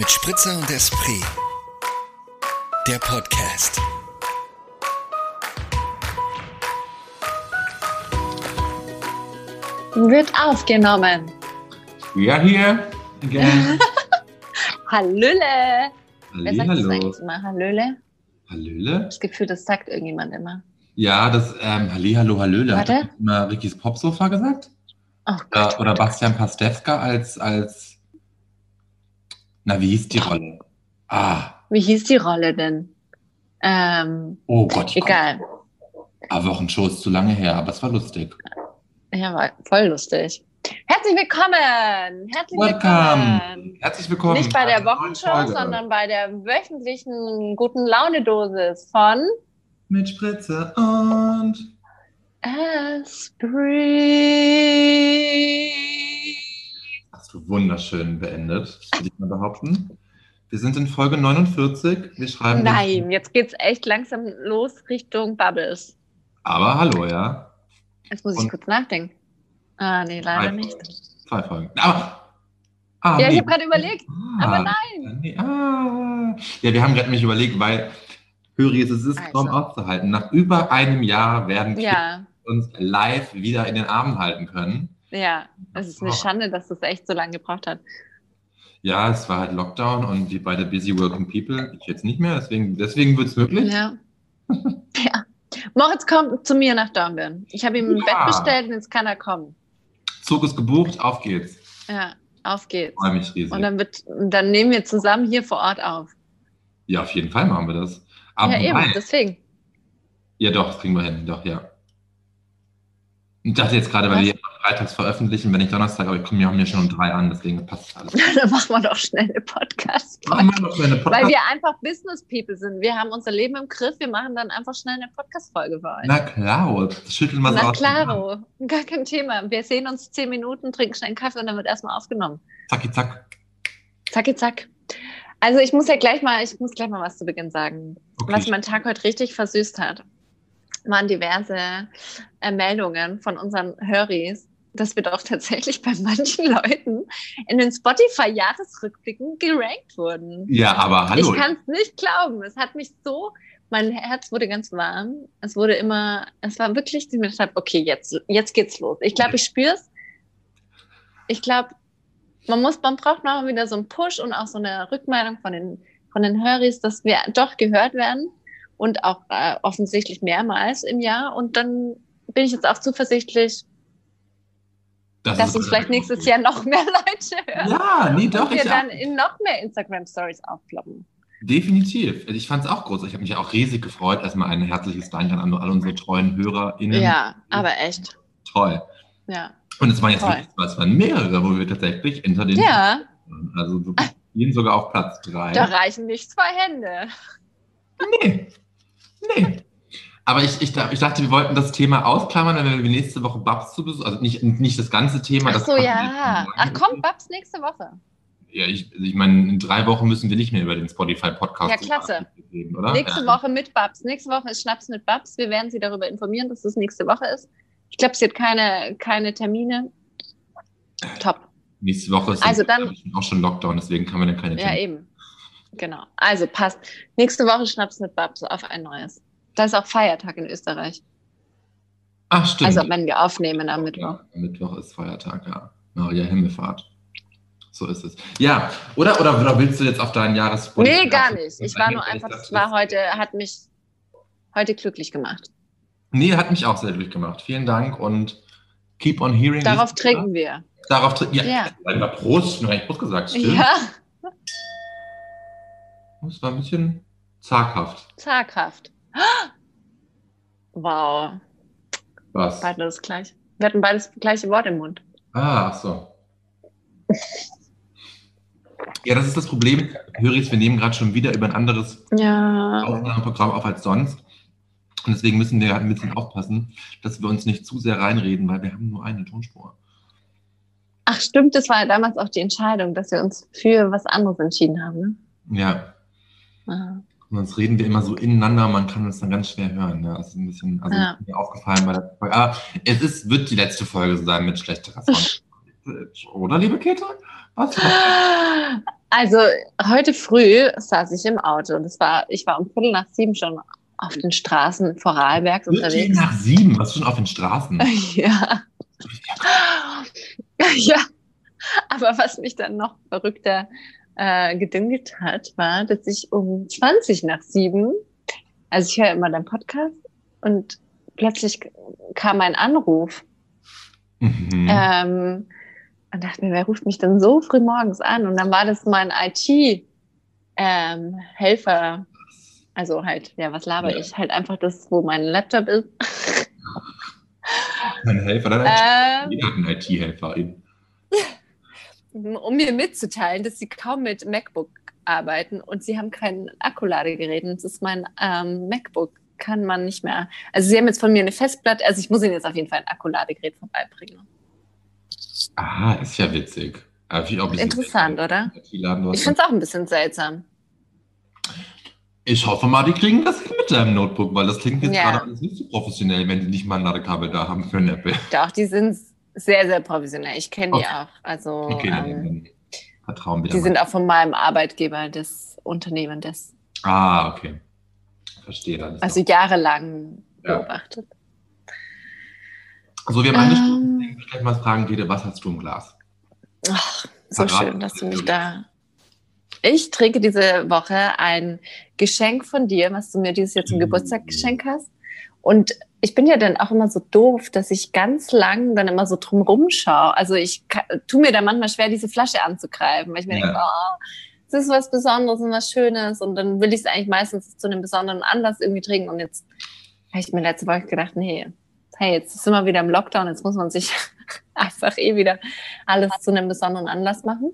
mit Spritzer und Esprit. Der Podcast. Wird aufgenommen. Ja, hier. Again. Hallöle. Wer sagt das eigentlich immer? Hallöle? Hallöle? Das Gefühl, das sagt irgendjemand immer. Ja, das ähm, Hallihallo, Hallöle. Hat Warte. das immer Rickys Popsofa gesagt? Oh Gott. Oder, oder Bastian Pastewka als, als, na, wie hieß die Rolle? Ah, Wie hieß die Rolle denn? Ähm, oh Gott. egal. Ah, Wochenshow ist zu lange her, aber es war lustig. Ja, war voll lustig. Herzlich willkommen! Herzlich Welcome! willkommen! Herzlich willkommen. Nicht bei der Wochenshow, sondern bei der wöchentlichen guten Laune-Dosis von Mit Spritze und... Esprit. Wunderschön beendet, würde ich mal behaupten. Wir sind in Folge 49. Wir schreiben... Nein, jetzt geht's echt langsam los Richtung Bubbles. Aber hallo, ja. Jetzt muss ich Und- kurz nachdenken. Ah, nee, leider Zwei nicht. Zwei Folgen. Aber. Ah, Ja, ich nee. habe gerade überlegt, Ah, aber nein. Nee, ah. Ja, wir haben gerade nämlich überlegt, weil Höri, es ist Also. kaum auszuhalten. Nach über einem Jahr werden wir Ja, uns live wieder in den Armen halten können. Ja. Es ist eine Oh. Schande, dass das echt so lange gebraucht hat. Ja, es war halt Lockdown und wir beide busy working people. Ich jetzt nicht mehr, deswegen, deswegen wird es möglich. Ja. ja. Moritz kommt zu mir nach Dornbirn. Ich habe ihm ein Ja. Bett bestellt und jetzt kann er kommen. Zug ist gebucht, auf geht's. Ja, auf geht's. Freue mich riesig. Und dann, wird, dann nehmen wir zusammen hier vor Ort auf. ja, auf jeden Fall machen wir das. Aber ja, eben, deswegen. Ja, doch, das kriegen wir hin, doch, ja. Ich dachte jetzt gerade, weil wir freitags veröffentlichen, wenn ich Donnerstag, aber ich komme ja mir schon um drei an, deswegen passt alles. dann machen wir doch schnell eine podcast Machen wir noch eine Weil Podcast wir einfach Business People sind. Wir haben unser Leben im Griff. Wir machen dann einfach schnell eine Podcast-Folge für euch. Na klar, das schütteln wir so Na klaro, gar kein Thema. Wir sehen uns zehn Minuten, trinken schnell einen Kaffee und dann wird erstmal aufgenommen. Zacki, zack. Zacki, zack. Also ich muss ja gleich mal, ich muss gleich mal was zu Beginn sagen. Okay. Was meinen Tag heute richtig versüßt hat, waren diverse äh, Meldungen von unseren Höris, dass wir doch tatsächlich bei manchen Leuten in den Spotify-Jahresrückblicken gerankt wurden. Ja, aber hallo. Ich kann es nicht glauben. Es hat mich so, mein Herz wurde ganz warm. Es wurde immer, es war wirklich, ich mir gedacht okay, jetzt, jetzt geht's los. Ich glaube, ich spüre es. Ich glaube, man muss, man braucht noch wieder so einen Push und auch so eine Rückmeldung von den, von den Höris, dass wir doch gehört werden und auch äh, offensichtlich mehrmals im Jahr. Und dann bin ich jetzt auch zuversichtlich, das dass uns vielleicht nächstes Jahr noch mehr Leute hören. Ja, nee, doch, und wir ich dann in noch mehr Instagram-Stories aufploppen. Definitiv. Ich fand es auch groß. Ich habe mich auch riesig gefreut. Erstmal ein herzliches Dank an alle unsere treuen HörerInnen. Ja, aber echt. Toll. Ja. Und es waren jetzt wirklich, es waren mehrere, wo wir tatsächlich hinter den. Ja, Also wir gehen sogar auf Platz drei. da reichen nicht zwei Hände. Nee. Nee. Aber ich, ich, ich dachte, wir wollten das Thema ausklammern, wenn wir nächste Woche Babs zu Besuch, also nicht, nicht das ganze Thema. Ach so, ja. Ach sagen. komm, Babs nächste Woche. Ja, ich, ich meine, in drei Wochen müssen wir nicht mehr über den Spotify-Podcast Ja, klasse. reden, oder? Nächste ja. Woche mit Babs. Nächste Woche ist Schnaps mit Babs. Wir werden Sie darüber informieren, dass es nächste Woche ist. Ich glaube, sie hat keine, keine Termine. Top. Nächste Woche ist Also dann- auch schon Lockdown, deswegen kann man dann keine Ja, Termine- eben. Genau. Also passt. Nächste Woche Schnaps mit Babs auf ein neues. Da ist auch Feiertag in Österreich. Ach, stimmt. Also wenn wir aufnehmen am Mittwoch. Ja, Mittwoch ist Feiertag, ja. Maria Himmelfahrt. So ist es. Ja, oder, oder, oder willst du jetzt auf deinen Jahres Nee, gar nicht. Ich war nur Ich einfach, es war heute, hat mich heute glücklich gemacht. Nee, hat mich auch sehr durchgemacht. Vielen Dank und keep on hearing. Darauf trinken wir. Darauf trinken. Ja, Ja. ja. Prost. Ich habe eigentlich Prost gesagt. Stimmt. Ja, Das war ein bisschen zaghaft. zaghaft. Wow. Was? Beide das gleiche. Wir hatten beides das gleiche Wort im Mund. Ah, ach so. Ja, das ist das Problem. Höris, wir nehmen gerade schon wieder über ein anderes Ja. Aufnahmeprogramm auf als sonst. Und deswegen müssen wir ein bisschen aufpassen, dass wir uns nicht zu sehr reinreden, weil wir haben nur eine Tonspur. Ach stimmt, das war ja damals auch die Entscheidung, dass wir uns für was anderes entschieden haben. Ne? Ja, Aha. Und sonst reden wir immer so ineinander, man kann uns dann ganz schwer hören. Ne? Das ist ein bisschen, also Ja. mir aufgefallen bei der Folge. Aber es ist, wird die letzte Folge sein mit schlechterer Sound. Oder, liebe Käthe? Was? Also heute früh saß ich im Auto und es war, ich war um Viertel nach sieben schon auf den Straßen Vorarlbergs Viertel unterwegs. nach sieben, was schon auf den Straßen? Ja. ja. Aber was mich dann noch verrückter äh, gedüngt hat, war, dass ich um 20 nach sieben, also ich höre immer deinen Podcast und plötzlich kam ein Anruf Mhm. ähm, und dachte mir, wer ruft mich denn so früh morgens an? Und dann war das mein IT-Helfer. also halt, ja, was laber Ja. ich? Halt einfach das, wo mein Laptop ist. Ein Helfer, dann ähm, jeder hat einen IT-Helfer. Um mir mitzuteilen, dass sie kaum mit MacBook arbeiten und sie haben kein Akkuladegerät. Und das ist mein ähm, MacBook. Kann man nicht mehr. Also sie haben jetzt von mir eine Festplatte, also ich muss ihnen jetzt auf jeden Fall ein Akkuladegerät vorbeibringen. Aha, ist ja witzig. Interessant, seltsam. oder? Ich finde es auch ein bisschen seltsam. Ich hoffe mal, die kriegen das hin mit deinem Notebook, weil das klingt jetzt Ja. gerade alles nicht so professionell, wenn die nicht mal ein Ladekabel da haben für ein Apple. Doch, die sind sehr, sehr professionell. Ich kenne die Okay. auch. Also Okay, dann, ähm, dann vertrauen wir die da sind mal. auch von meinem Arbeitgeber des Unternehmens, Ah, okay. Verstehe dann. also jahrelang Ja. beobachtet. so, wir haben eine Ähm. Ich gleich mal fragen, Tede, was hast du im Glas? Ach, so Verrat schön, dass du mich da. Ich trinke diese Woche ein Geschenk von dir, was du mir dieses Jahr zum. Geburtstag geschenkt hast. Und ich bin ja dann auch immer so doof, dass ich ganz lang dann immer so drum rumschaue. Also ich ka- tu mir da manchmal schwer, diese Flasche anzugreifen, weil ich mir Ja. denke, oh, es ist was Besonderes und was Schönes. Und dann will ich es eigentlich meistens zu einem besonderen Anlass irgendwie trinken. Und jetzt habe ich mir letzte Woche gedacht, nee, hey, jetzt sind wir wieder im Lockdown, jetzt muss man sich einfach eh wieder alles zu einem besonderen Anlass machen.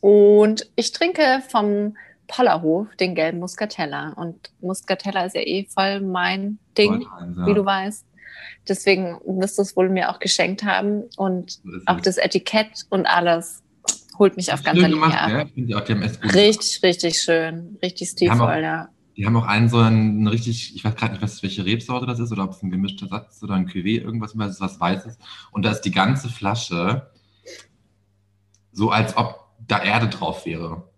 Und ich trinke vom Pollerhof den gelben Muscatella. Und Muscatella ist ja eh voll mein Ding, Ja. wie du weißt. Deswegen wirst du es wohl mir auch geschenkt haben. Und auch das Etikett und alles holt mich auf ganzer Linie gemacht, ab. ja? Ich finde die auch, die haben echt gut Richtig, richtig schön. Richtig stilvoll, ja. Die haben auch einen so einen richtig, ich weiß gerade nicht, was, welche Rebsorte das ist oder ob es ein gemischter Satz oder ein Cuvée, irgendwas, ist was Weißes. Und da ist die ganze Flasche so, als ob da Erde drauf wäre.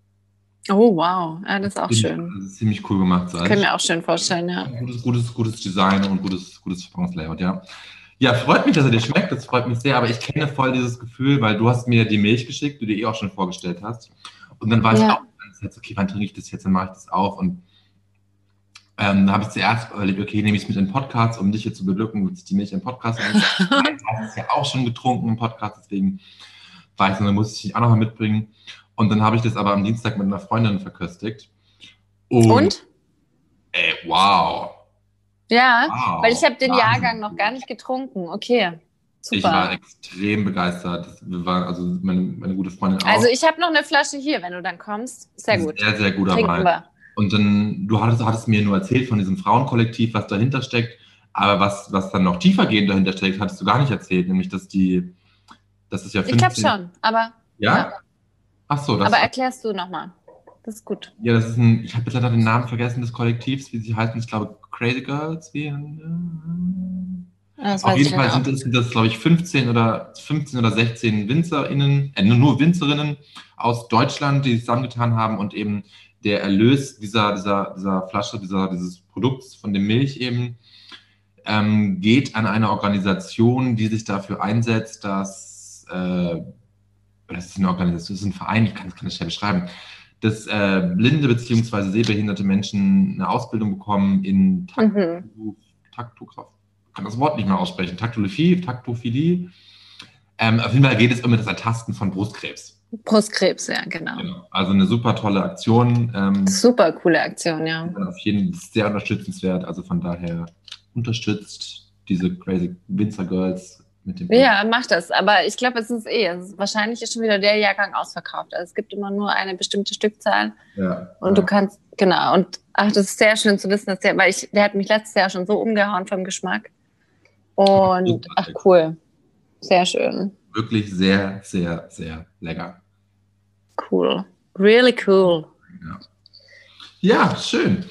Oh, wow. Ja, das ist auch Ziemlich- schön. Das ist ziemlich cool gemacht. So. Das können wir auch schön vorstellen, ja. Gutes, gutes, gutes Design und gutes, gutes Verpackungslayout, ja. Ja, freut mich, dass er dir schmeckt, das freut mich sehr, aber ich kenne voll dieses Gefühl, weil du hast mir die Milch geschickt, die du dir eh auch schon vorgestellt hast. Und dann war ich Ja. auch ganze Zeit so, okay, wann trinke ich das jetzt, dann mache ich das auch. Und ähm, da habe ich zuerst überlegt, okay, nehme ich es mit in den Podcast, um dich hier zu beglücken, dass ich die Milch im Podcast habe. Du hast es ja auch schon getrunken im Podcast, deswegen war ich so, dann muss ich dich auch nochmal mitbringen. Und dann habe ich das aber am Dienstag mit einer Freundin verköstigt. Und? Ey, wow. Ja, wow. weil ich habe den Wahnsinn. Jahrgang noch gar nicht getrunken. Okay, Ich war super. extrem begeistert. Wir waren, also meine, meine gute Freundin auch. Also ich habe noch eine Flasche hier, wenn du dann kommst. Sehr gut. Sehr, sehr guter Trinken Wein. wir. Und dann, du hattest, hattest mir nur erzählt von diesem Frauenkollektiv, was dahinter steckt. Aber was, was dann noch tiefergehend dahinter steckt, hattest du gar nicht erzählt. Nämlich, dass die, das ist ja Ich 15. glaube schon, aber, Ja? Ja. Ach so, das, aber erklärst du nochmal. Das ist gut. ja, das ist ein, ich habe jetzt leider den Namen vergessen des Kollektivs, wie sie heißen. Ich glaube, Crazy Girls. Wie, Das Auf weiß jeden ich Fall sind das, das, glaube ich, 15 oder 15 oder 16 WinzerInnen, äh, nur Winzerinnen aus Deutschland, die sich zusammengetan haben und eben der Erlös dieser, dieser, dieser Flasche, dieser, dieses Produkts von der Milch eben, ähm, geht an eine Organisation, die sich dafür einsetzt, dass, äh, das ist eine Organisation, das ist ein Verein, ich kann es kann das schnell beschreiben, dass äh, blinde bzw. sehbehinderte Menschen eine Ausbildung bekommen in Mhm. Taktograf, kann das Wort nicht mehr aussprechen, Taktophilie, Taktophilie. Ähm, auf jeden Fall geht es um das Ertasten von Brustkrebs. Brustkrebs, ja, genau. Genau. Also eine super tolle Aktion. Ähm, Super coole Aktion, ja. auf jeden Fall sehr unterstützenswert. Also von daher unterstützt diese Crazy Winzer Girls mit dem. Ja, mach das. Aber ich glaube, es ist eh, es ist, wahrscheinlich ist schon wieder der Jahrgang ausverkauft. Also es gibt immer nur eine bestimmte Stückzahl ja. und ja. du kannst, genau. Und ach, das ist sehr schön zu wissen, dass der, weil ich, der hat mich letztes Jahr schon so umgehauen vom Geschmack. Und ach cool. Sehr schön. wirklich sehr, sehr, sehr lecker. Cool. Really cool. Ja, schön.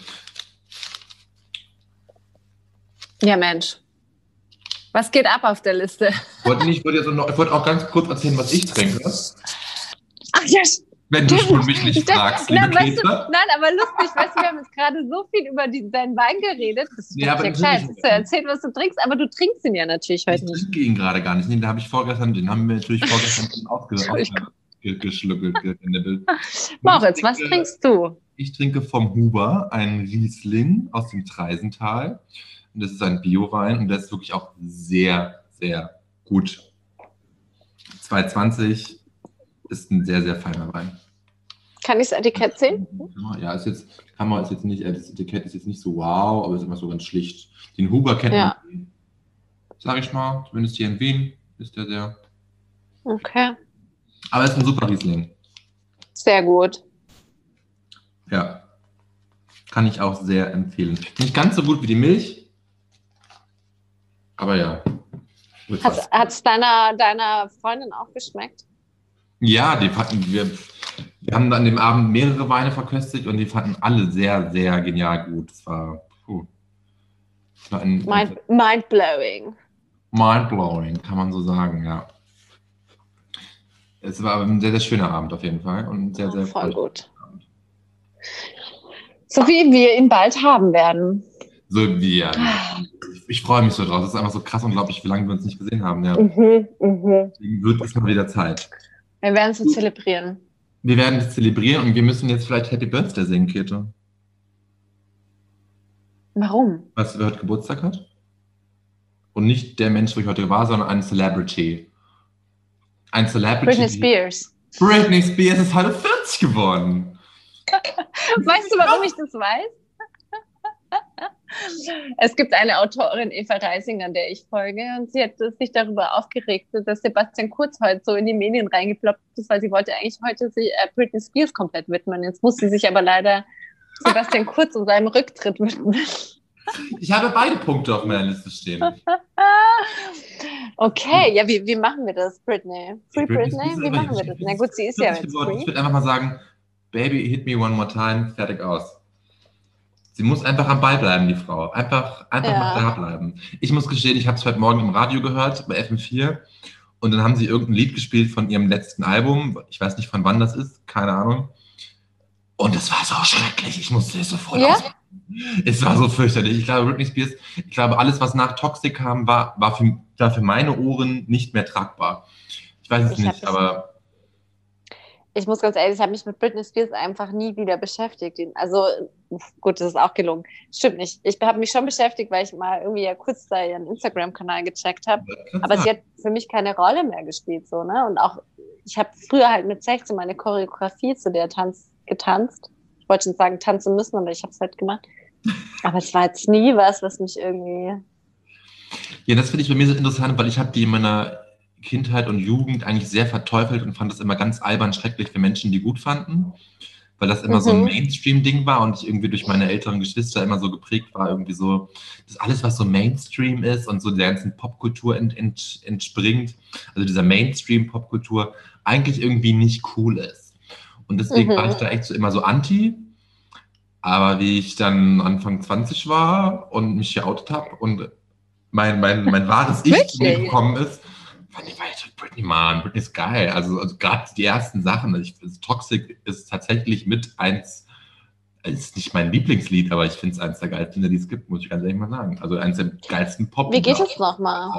Ja, Mensch. Was geht ab auf der Liste? Ich wollte, nicht, ich wollte, jetzt noch, ich wollte auch ganz kurz erzählen, was ich trinke. Ach, yes. Wenn du schon mich nicht Ich fragst, liebe Nein, weißt du, nein, aber lustig, weißt du, wir haben jetzt gerade so viel über die, deinen Wein geredet. Das ist Ja, ja, ja klar, jetzt hast du erzählt, was du trinkst, aber du trinkst ihn ja natürlich Ich heute nicht. trinke ihn gerade gar nicht. Den habe ich vorgestern, den haben wir natürlich vorgestern schon ausgeschluckelt. Moritz, Ich was trinkst du? Ich trinke vom Huber einen Riesling aus dem Treisental. Und das ist ein Biowein und der ist wirklich auch sehr, sehr gut. 220 ist ein sehr, sehr feiner Wein. Kann ich das Etikett sehen? Ja, ist jetzt, man ist jetzt nicht, das Etikett ist jetzt nicht so wow, aber ist immer so ganz schlicht. Den Huber kennt Ja. man, sag ich mal, zumindest hier in Wien ist der sehr. Okay, Aber es ist ein super Riesling. sehr gut. Ja. Kann ich auch sehr empfehlen. Nicht ganz so gut wie die Milch. Aber ja. Hat es deiner, deiner Freundin auch geschmeckt? Ja, die fanden wir. Wir haben an dem Abend mehrere Weine verköstigt und die fanden alle sehr, sehr genial gut. Es war, puh. War ein, Mind, mindblowing. mindblowing, kann man so sagen, ja. Es war ein sehr, sehr schöner Abend auf jeden Fall und sehr, sehr Voll gut. Abend. So wie wir ihn bald haben werden. So wie ja. Ich, freue mich so drauf. Es ist einfach so krass unglaublich, wie lange wir uns nicht gesehen haben. Ja. Mhm, mhm. Deswegen wird es mal wieder Zeit. Wir werden es zelebrieren. Wir werden es zelebrieren und wir müssen jetzt vielleicht Happy Birthday singen, Käthe. Warum? Weißt du, wer heute Geburtstag hat? Und nicht der Mensch, wo ich heute war, sondern ein Celebrity. Ein Celebrity. Britney Spears. Britney Spears ist heute 40 geworden. Weißt du, warum ich das weiß? Es gibt eine Autorin, Eva Reisinger, der ich folge, und sie hat sich darüber aufgeregt, dass Sebastian Kurz heute so in die Medien reingeploppt ist, weil sie wollte eigentlich heute sich äh, Britney Spears komplett widmen. Jetzt muss sie sich aber leider Sebastian Kurz und seinem Rücktritt widmen. Ich habe beide Punkte auf meiner Liste stehen. Okay, ja, wie, wie machen wir das, Britney? Free Britney Britney? Wie machen wir das? Na gut, sie ist ja 40 jetzt geworden. Ich würde einfach mal sagen, Baby, hit me one more time, fertig aus. Sie muss einfach am Ball bleiben, die Frau. Einfach, einfach Ja. mal da bleiben. Ich muss gestehen, ich habe es heute Morgen im Radio gehört, bei FM4. Und dann haben sie irgendein Lied gespielt von ihrem letzten Album. Ich weiß nicht, von wann das ist, keine Ahnung. Und es war so schrecklich. Ich musste es sofort Ja? aus. Es war so fürchterlich. Ich glaube, Britney Spears, ich glaube, alles, was nach Toxic kam, war, war, für, war für meine Ohren nicht mehr tragbar. Ich weiß es Ich nicht, aber Ich muss ganz ehrlich, ich habe mich mit Britney Spears einfach nie wieder beschäftigt. Also, gut, das ist auch gelungen. Stimmt nicht. Ich habe mich schon beschäftigt, weil ich mal irgendwie ja kurz da ihren Instagram-Kanal gecheckt habe. Aber sie hat für mich keine Rolle mehr gespielt, so, ne? Und auch, ich habe früher halt mit 16 meine Choreografie zu der Tanz getanzt. Ich wollte schon sagen, tanzen müssen, aber ich habe es halt gemacht. Aber es war jetzt nie was, was mich irgendwie. Ja, das finde ich bei mir so interessant, weil ich habe die in meiner Kindheit und Jugend eigentlich sehr verteufelt und fand das immer ganz albern schrecklich für Menschen, die gut fanden, weil das immer so ein Mhm. Mainstream-Ding war und ich irgendwie durch meine älteren Geschwister immer so geprägt war, irgendwie so, dass alles, was so Mainstream ist und so der ganzen Popkultur ent, ent, entspringt, also dieser Mainstream-Popkultur, eigentlich irgendwie nicht cool ist. Und deswegen Mhm. war ich da echt so immer so anti. Aber wie ich dann Anfang 20 war und mich geoutet habe und mein, mein, mein wahres Ich zu mir gekommen ist, fand ich, war ich Britney, Mann, Britney ist geil. Also, also gerade die ersten Sachen, also ich, Toxic ist tatsächlich mit eins, ist nicht mein Lieblingslied, aber ich finde es eins der geilsten, die es gibt, muss ich ganz ehrlich mal sagen. Also eins der geilsten pop Wie geht es nochmal?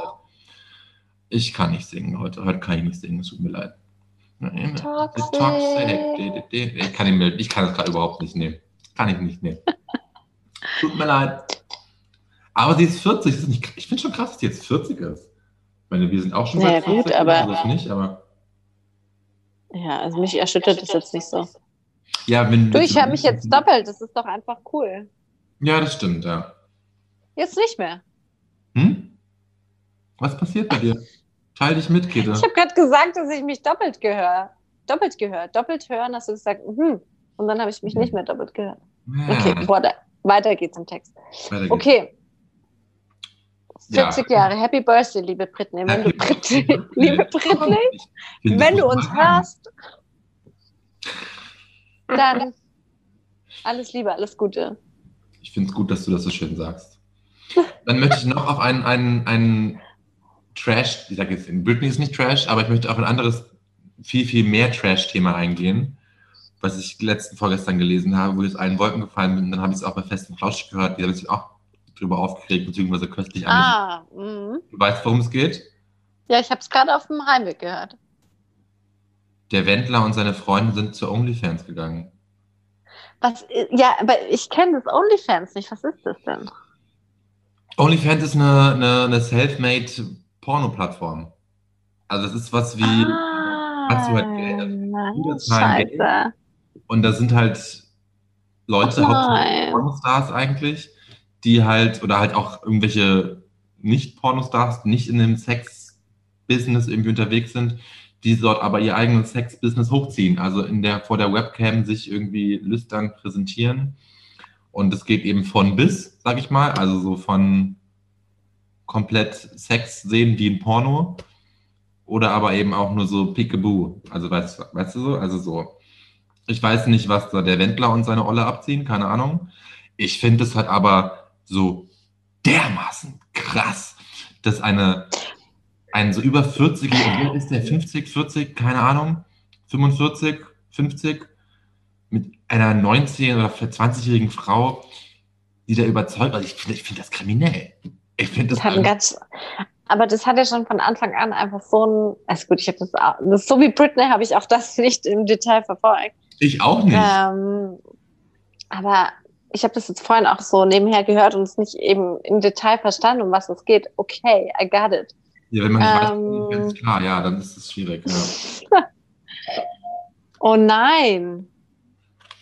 Ich kann nicht singen heute. Heute kann ich nicht singen, es tut mir leid. Toxic. Toxic. Ich kann, ihn, ich kann das gerade überhaupt nicht nehmen. Kann ich nicht nehmen. Tut mir leid. Aber sie ist 40. Das ist nicht, ich finde schon krass, dass sie jetzt 40 ist. Meine, wir sind auch schon Ja, bei 40. gut, aber- das nicht, aber Ja, also mich erschüttert das jetzt nicht so. ja, wenn Du, ich höre mich jetzt doppelt. Das ist doch einfach cool. Ja, das stimmt, ja. Jetzt nicht mehr. Hm? Was passiert bei dir? Teil dich mit, Käthe. Ich habe gerade gesagt, dass ich mich doppelt gehöre. Doppelt gehört. Doppelt hören, hast du gesagt, mhm. Und dann habe ich mich nicht mehr doppelt gehört. Okay, Ja, weiter, weiter geht's im Text. weiter geht's. Okay. Ja. 40 Jahre. Happy Birthday, liebe Britney. Wenn du Britney, liebe Britney, Ich wenn du uns hörst, dann alles Liebe, alles Gute. Ich finde es gut, dass du das so schön sagst. Dann möchte ich noch auf einen, einen, einen Trash, ich sage jetzt, Britney ist nicht Trash, aber ich möchte auf ein anderes, viel, viel mehr Trash-Thema eingehen. was ich letzten vorgestern gelesen habe, wo ich aus allen Wolken gefallen bin. Und dann habe ich es auch bei Festen Flausch gehört, die haben sich auch drüber aufgeregt, beziehungsweise köstlich ah, mh. Du weißt, worum es geht? Ja, ich habe es gerade auf dem Heimweg gehört. Der Wendler und seine Freunde sind zu OnlyFans gegangen. Was, ja, aber ich kenne das OnlyFans nicht. Was ist das denn? OnlyFans ist eine, eine, eine self-made Porno-Plattform. Also das ist was wie, ah, hast du halt Geld, nein, Geld. Und da sind halt Leute, Oh. Pornostars eigentlich, die halt, oder halt auch irgendwelche Nicht-Pornostars, nicht in dem Sex-Business irgendwie unterwegs sind, die dort aber ihr eigenes Sex-Business hochziehen, also in der, vor der Webcam sich irgendwie lüstern präsentieren. Und es geht eben von bis, sag ich mal, also so von komplett Sex sehen wie ein Porno oder aber eben auch nur so Peekaboo. Also weißt, weißt du so? Also so. Ich weiß nicht, was da der Wendler und seine Olle abziehen, keine Ahnung. Ich finde es halt aber so dermaßen krass, dass eine, ein so über 40-Jähriger, wie ist der 50, 40, keine Ahnung, 45, 50, mit einer 19- oder 20-jährigen Frau, die da überzeugt, also ich finde ich find das kriminell. Ich finde das, Das ganz, aber das hat ja schon von Anfang an einfach so ein, also gut, ich habe das, auch, das so wie Britney habe ich auch das nicht im Detail verfolgt. ich auch nicht. Ähm, aber ich habe das jetzt vorhin auch so nebenher gehört und es nicht eben im Detail verstanden, um was es geht. Okay, I got it. Ja, wenn man nicht Ähm. weiß, ganz klar, ja, dann ist es schwierig. Ja. Oh nein.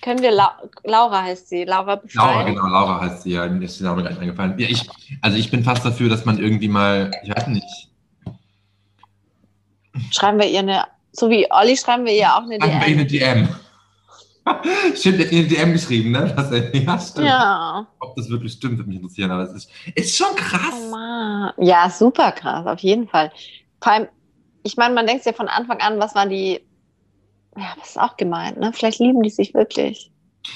Können wir, La Laura heißt sie, Laura befreien? Laura, genau, Laura heißt sie ja, mir ist der Name gar nicht eingefallen. Ja, ich, also ich bin fast dafür, dass man irgendwie mal, ich weiß nicht, Schreiben wir ihr eine, so wie Olli schreiben wir ihr auch eine Schreiben wir ihr eine DM. Stimmt, hat ihr eine DM geschrieben, ne? Das, ja, stimmt. Ja. Ob das wirklich stimmt, würde mich interessieren, aber es ist, ist schon krass. Oh. Ja, super krass, auf jeden Fall. Vor allem, ich meine, man denkt ja von Anfang an, was waren die, ja, das ist auch gemeint, ne? Vielleicht lieben die sich wirklich.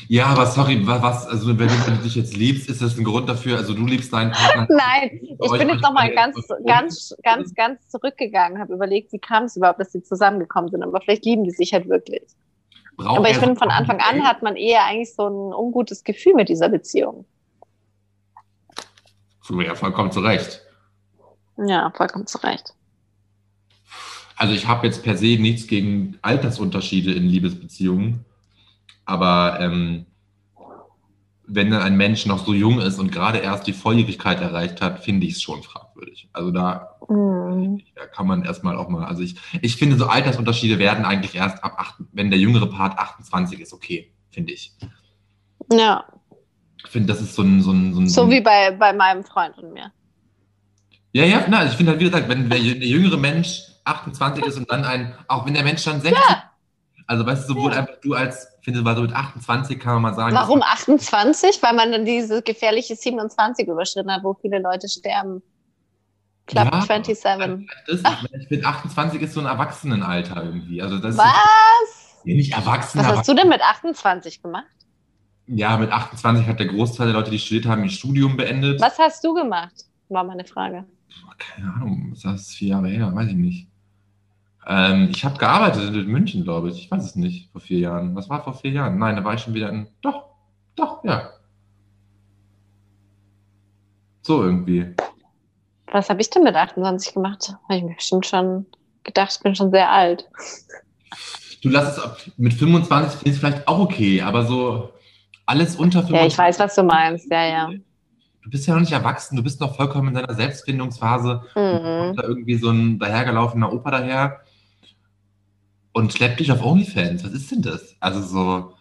Ja, aber sorry, wa- was, also wenn du, dich jetzt liebst, ist das ein Grund dafür, also du liebst deinen Partner. Nein, ich bin jetzt nochmal ganz, ganz, ganz, ganz zurückgegangen, habe überlegt, wie kam es überhaupt, dass sie zusammengekommen sind. Aber vielleicht lieben die sich halt wirklich. Braucht Aber ich finde, von Anfang an hat man eher eigentlich so ein ungutes Gefühl mit dieser Beziehung. Ja, vollkommen zu Recht. Ja, vollkommen zu Recht. Also ich habe jetzt per se nichts gegen Altersunterschiede in Liebesbeziehungen, aber ähm, wenn dann ein Mensch noch so jung ist und gerade erst die Volljährigkeit erreicht hat, finde ich es schon fragwürdig. Also da, Mhm. da kann man erstmal auch mal, also ich, ich finde so Altersunterschiede werden eigentlich erst ab acht, wenn der jüngere Part 28 ist, okay, finde ich. Ja, Ich finde, das ist so ein, so ein, so ein so wie bei, bei meinem Freund und mir. Ja, ja, na, ich finde halt, wie gesagt, wenn der, jü- der jüngere Mensch 28 ist und dann ein, auch wenn der Mensch dann 60, also weißt du, sowohl Ja. einfach du als, finde, weil so mit 28 kann man mal sagen, Warum 28? Weil man dann diese gefährliche 27 überschritten hat, wo viele Leute sterben. Club Ja. 27. das ist, ich finde 28 ist so ein Erwachsenenalter irgendwie. Also das ist Was? ja, nicht erwachsen, Was hast du denn mit 28 gemacht? ja, mit 28 hat der Großteil der Leute, die studiert haben, ihr Studium beendet. Was hast du gemacht? War meine Frage. Keine Ahnung, das ist vier Jahre her, weiß ich nicht. Ähm, ich habe gearbeitet in München, glaube ich. Ich weiß es nicht, vor vier Jahren. Was war vor vier Jahren? Nein, da war ich schon wieder in. Doch, doch, ja. So irgendwie. Was habe ich denn mit 28 gemacht? Habe ich mir bestimmt schon gedacht, ich bin schon sehr alt. Du lass es. Mit 25 finde ich es vielleicht auch okay, aber so alles unter 25. Ja, ich weiß, was du meinst. Ja, ja. Du bist ja noch nicht erwachsen, du bist noch vollkommen in deiner Selbstfindungsphase. Und Mhm. kommt da irgendwie so ein dahergelaufener Opa daher und schleppt dich auf OnlyFans. Was ist denn das? Also so,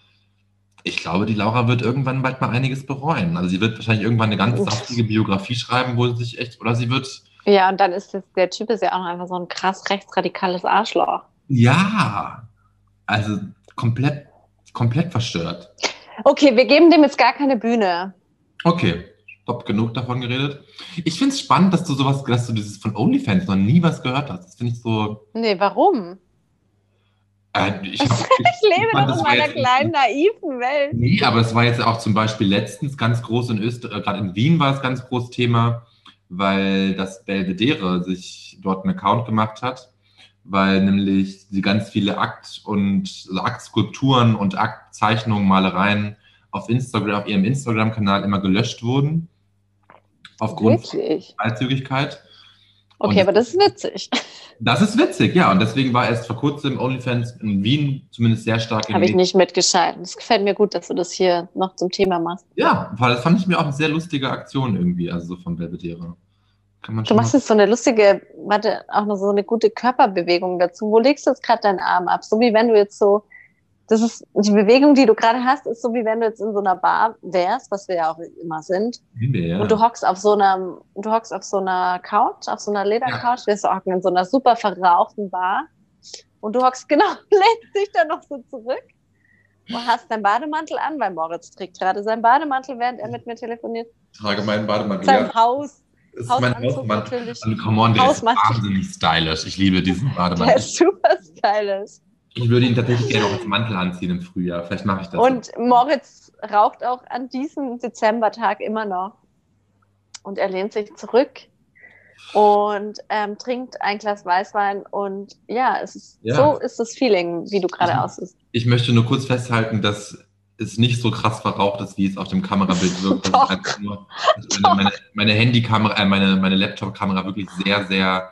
ich glaube, die Laura wird irgendwann bald mal einiges bereuen. Also sie wird wahrscheinlich irgendwann eine ganz saftige Biografie schreiben, wo sie sich echt, oder sie wird, Ja, und dann ist das, der Typ ist ja auch noch einfach so ein krass rechtsradikales Arschloch. ja, also komplett, komplett verstört. Okay, wir geben dem jetzt gar keine Bühne. Okay, stopp, genug davon geredet. Ich finde es spannend, dass du sowas, dass du dieses von OnlyFans noch nie was gehört hast. Das finde ich so. Nee, warum? Äh, ich, hab, Ich lebe fand, doch das in meiner kleinen, naiven Welt. Nee, aber es war jetzt auch zum Beispiel letztens ganz groß in Österreich, gerade in Wien war es ganz groß Thema, weil das Belvedere sich dort einen Account gemacht hat, weil nämlich die ganz viele Akt- und also Aktskulpturen und Aktzeichnungen, Malereien auf Instagram, auf ihrem Instagram-Kanal immer gelöscht wurden. Aufgrund Wirklich? von Freizügigkeit. Okay, Und- aber das ist witzig. Das ist witzig, ja. Und deswegen war erst vor kurzem OnlyFans in Wien zumindest sehr stark Habe ich nicht mitgeschalten. Es gefällt mir gut, dass du das hier noch zum Thema machst. Ja, weil das fand ich mir auch eine sehr lustige Aktion irgendwie, also so von Belvedere. Kann man Du machst jetzt so eine lustige, warte, auch noch so eine gute Körperbewegung dazu. Wo legst du jetzt gerade deinen Arm ab? So wie wenn du jetzt so, das ist die Bewegung, die du gerade hast, ist so wie wenn du jetzt in so einer Bar wärst, was wir ja auch immer sind. Ja. Und du hockst auf so einer, du hockst auf so einer Couch, auf so einer Ledercouch, wir hocken in so einer super verrauchten Bar. Und du hockst genau, lädst dich dann noch so zurück und hast deinen Bademantel an, weil Moritz trägt gerade seinen Bademantel, während er mit mir telefoniert. Ich trage meinen Bademantel. Sein Ja, Haus, das ist mein Hausmantel. Also, come on, der ist wahnsinnig stylisch. Ich liebe diesen Der Bademantel. ist super stylisch. Ich würde ihn tatsächlich gerne auch als Mantel anziehen im Frühjahr. Vielleicht mache ich das. Und Moritz raucht auch an diesem Dezembertag immer noch. Und er lehnt sich zurück und ähm, trinkt ein Glas Weißwein. Und ja, es ist, Ja. so ist das Feeling, wie du gerade aussiehst. Ich möchte nur kurz festhalten, dass es nicht so krass verraucht ist, wie es auf dem Kamerabild wirkt. Das Doch. ist einfach nur, dass meine, meine, meine Handykamera, äh, meine, meine Laptop-Kamera wirklich sehr, sehr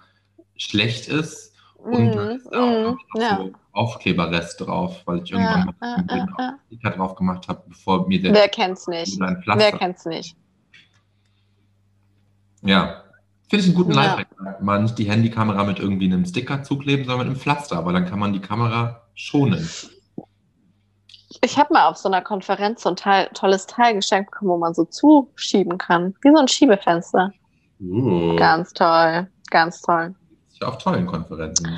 schlecht ist. Und mhm, noch ja. so Aufkleberrest drauf, weil ich Ja, irgendwann ja, mal ja, einen ja. Sticker drauf gemacht habe, bevor mir der Wer kennt's nicht? Wer kennt's nicht? Ja. Finde ich einen guten Ja. Lifehack. Mal nicht die Handykamera mit irgendwie einem Sticker zukleben, sondern mit einem Pflaster. Aber dann kann man die Kamera schonen. Ich habe mal auf so einer Konferenz so ein Teil, tolles Teil geschenkt bekommen, wo man so zuschieben kann. Wie so ein Schiebefenster. Uh. Ganz toll. Ganz toll. Ich war auf tollen Konferenzen.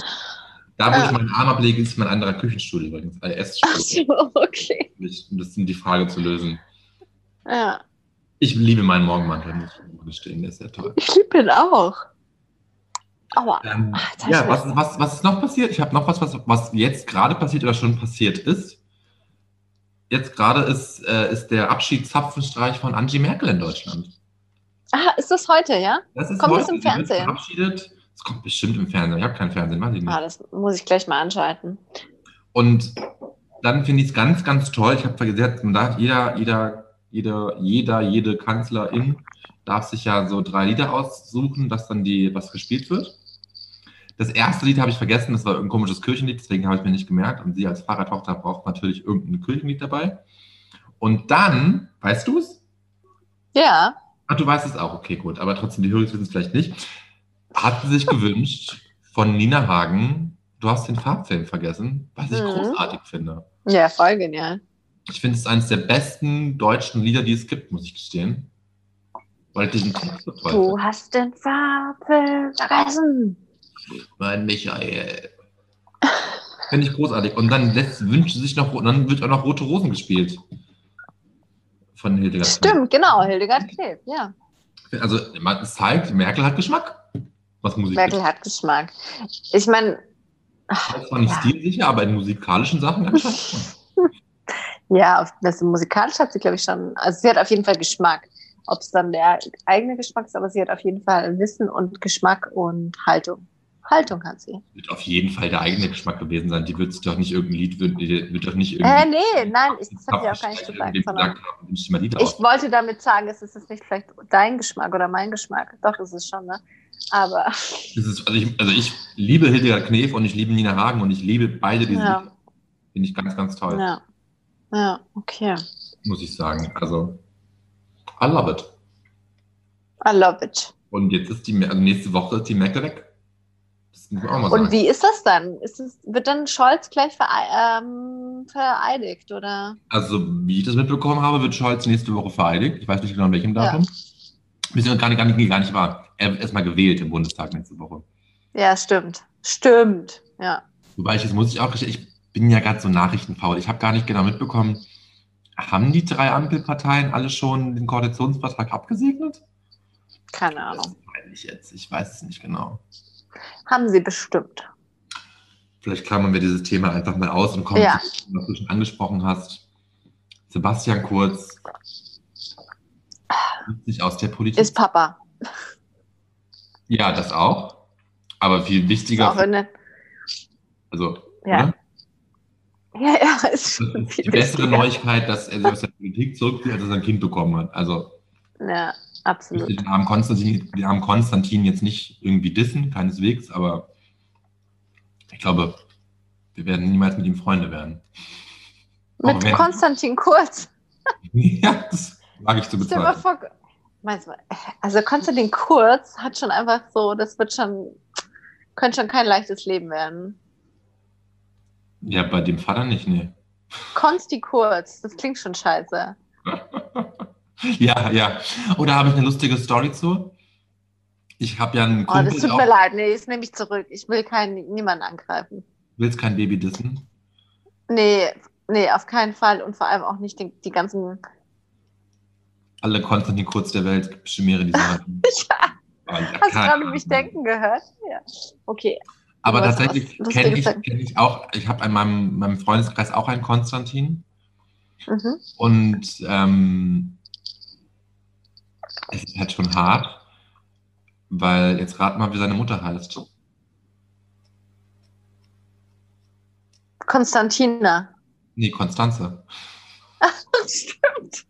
Da, wo Ja. ich meinen Arm ablege, ist mein anderer Küchenstuhl übrigens. Äh, Ach Essstuhl. so, okay. Um das um die Frage zu lösen. Ja. Ich liebe meinen Morgenmantel, muss ich gestehen. Der ist sehr toll. Ich liebe ihn auch. Aua. Ähm, Ach, ja, was, was, was ist noch passiert? Ich habe noch was, was, was jetzt gerade passiert oder schon passiert ist. Jetzt gerade ist, äh, ist der Abschiedszapfenstreich von Angie Merkel in Deutschland. Ah, ist das heute, ja? Das ist Kommt heute, das im Fernsehen? Verabschiedet. Es kommt bestimmt im Fernsehen. Ich habe keinen Fernsehen, weiß ich nicht. Ah, das muss ich gleich mal anschalten. Und dann finde ich es ganz, ganz toll. Ich habe gesagt, man darf jeder, jeder, jeder, jeder, jede Kanzlerin darf sich ja so drei Lieder aussuchen, dass dann die, was gespielt wird. Das erste Lied habe ich vergessen, das war irgendein komisches Kirchenlied, deswegen habe ich mir nicht gemerkt. Und sie als Fahrradtochter braucht natürlich irgendein Kirchenlied dabei. Und dann, weißt du es? Ja. Ach, du weißt es auch, okay, gut. Aber trotzdem, die Hörer wissen es vielleicht nicht. Hat sie sich gewünscht von Nina Hagen, du hast den Farbfilm vergessen, was ich Mhm. großartig finde. Ja, voll genial. Ich finde es ist eines der besten deutschen Lieder, die es gibt, muss ich gestehen. Weil ich diesen Text so toll Du finde. hast den Farbfilm vergessen. Mein Michael. Finde ich großartig. Und dann lässt, wünscht sie sich noch, und dann wird auch noch Rote Rosen gespielt. Von Hildegard. Stimmt, genau. Hildegard Knef, ja. Also, man- es zeigt, Merkel hat Geschmack. Was Musik Merkel hat Geschmack. Ich meine, ist zwar nicht Ja. stilsicher, aber in musikalischen Sachen anscheinend schon. ja, das musikalisch hat sie, glaube ich, schon. Also, sie hat auf jeden Fall Geschmack. Ob es dann der eigene Geschmack ist, aber sie hat auf jeden Fall Wissen und Geschmack und Haltung. Haltung hat sie. Wird auf jeden Fall der eigene Geschmack gewesen sein. Die wird sich doch nicht irgendein Lied, wird, wird doch nicht irgendwie. Äh, nee, nein, ich, das hat sie auch gar nicht gesagt. gesagt haben, ich aus. wollte damit sagen, es ist nicht vielleicht dein Geschmack oder mein Geschmack. Doch, ist es schon, ne? Aber ist, also, ich, also ich liebe Hildegard Knef und ich liebe Nina Hagen und ich liebe beide diese Ja. Finde ich ganz, ganz toll, ja. Ja, okay. muss ich sagen. Also, I love it. I love it. Und jetzt ist die, also nächste Woche ist die Merkel weg. Das muss man auch mal sagen. Und wie ist das dann? Ist es, wird dann Scholz gleich verei ähm, vereidigt, oder? Also, wie ich das mitbekommen habe, wird Scholz nächste Woche vereidigt. Ich weiß nicht genau, an welchem Ja. Bisschen gar nicht, gar, nicht, gar nicht wahr. Er gewählt im Bundestag nächste Woche. Ja, stimmt. Stimmt. Ja. Wobei ich, jetzt muss ich auch, ich bin ja gerade so nachrichtenfaul. Ich habe gar nicht genau mitbekommen, haben die drei Ampelparteien alle schon den Koalitionsvertrag abgesegnet? Keine Das Ahnung. meine ich jetzt. Ich weiß es nicht genau. Haben sie bestimmt. Vielleicht klammern wir dieses Thema einfach mal aus und kommen Ja. zu dem, was du schon angesprochen hast. Sebastian Kurz sich aus der Politik. Ist Papa. ja, das auch. Aber viel wichtiger auch in den, Also, Ja. oder? Ja, ja, ist schon ist viel die bessere wichtiger. Neuigkeit, dass er sich aus der Politik zurückzieht, als er sein Kind bekommen hat. Also, Ja, absolut. den armen Konstantin, den armen Konstantin jetzt nicht irgendwie dissen, keineswegs, aber ich glaube, wir werden niemals mit ihm Freunde werden. Mit Konstantin Kurz. ja, das wage ich zu bezweifeln. vor, meinst du, also Konstantin Kurz hat schon einfach so, das wird schon, könnte schon kein leichtes Leben werden. Ja, bei dem Vater nicht, nee. Konsti Kurz, das klingt schon scheiße. Ja, ja. Oder habe ich eine lustige Story zu? Ich habe ja einen Oh, Kumpel, das tut mir leid, nee, das nehme ich zurück. Ich will keinen, niemanden angreifen. willst kein Baby dissen? Nee, nee, auf keinen Fall und vor allem auch nicht die, die ganzen. Alle Konstantin Kurz der Welt, gibt bestimmt mehrere, die sagen. Ja, hast du gerade mich denken gehört? Ja. Okay. Aber Du tatsächlich kenne ich, kenn ich auch, ich habe in meinem, meinem Freundeskreis auch einen Konstantin. Mhm. Und ähm, es ist halt schon hart, weil jetzt rat mal, wie seine Mutter heißt. Konstantina. Nee, Konstanze. Stimmt.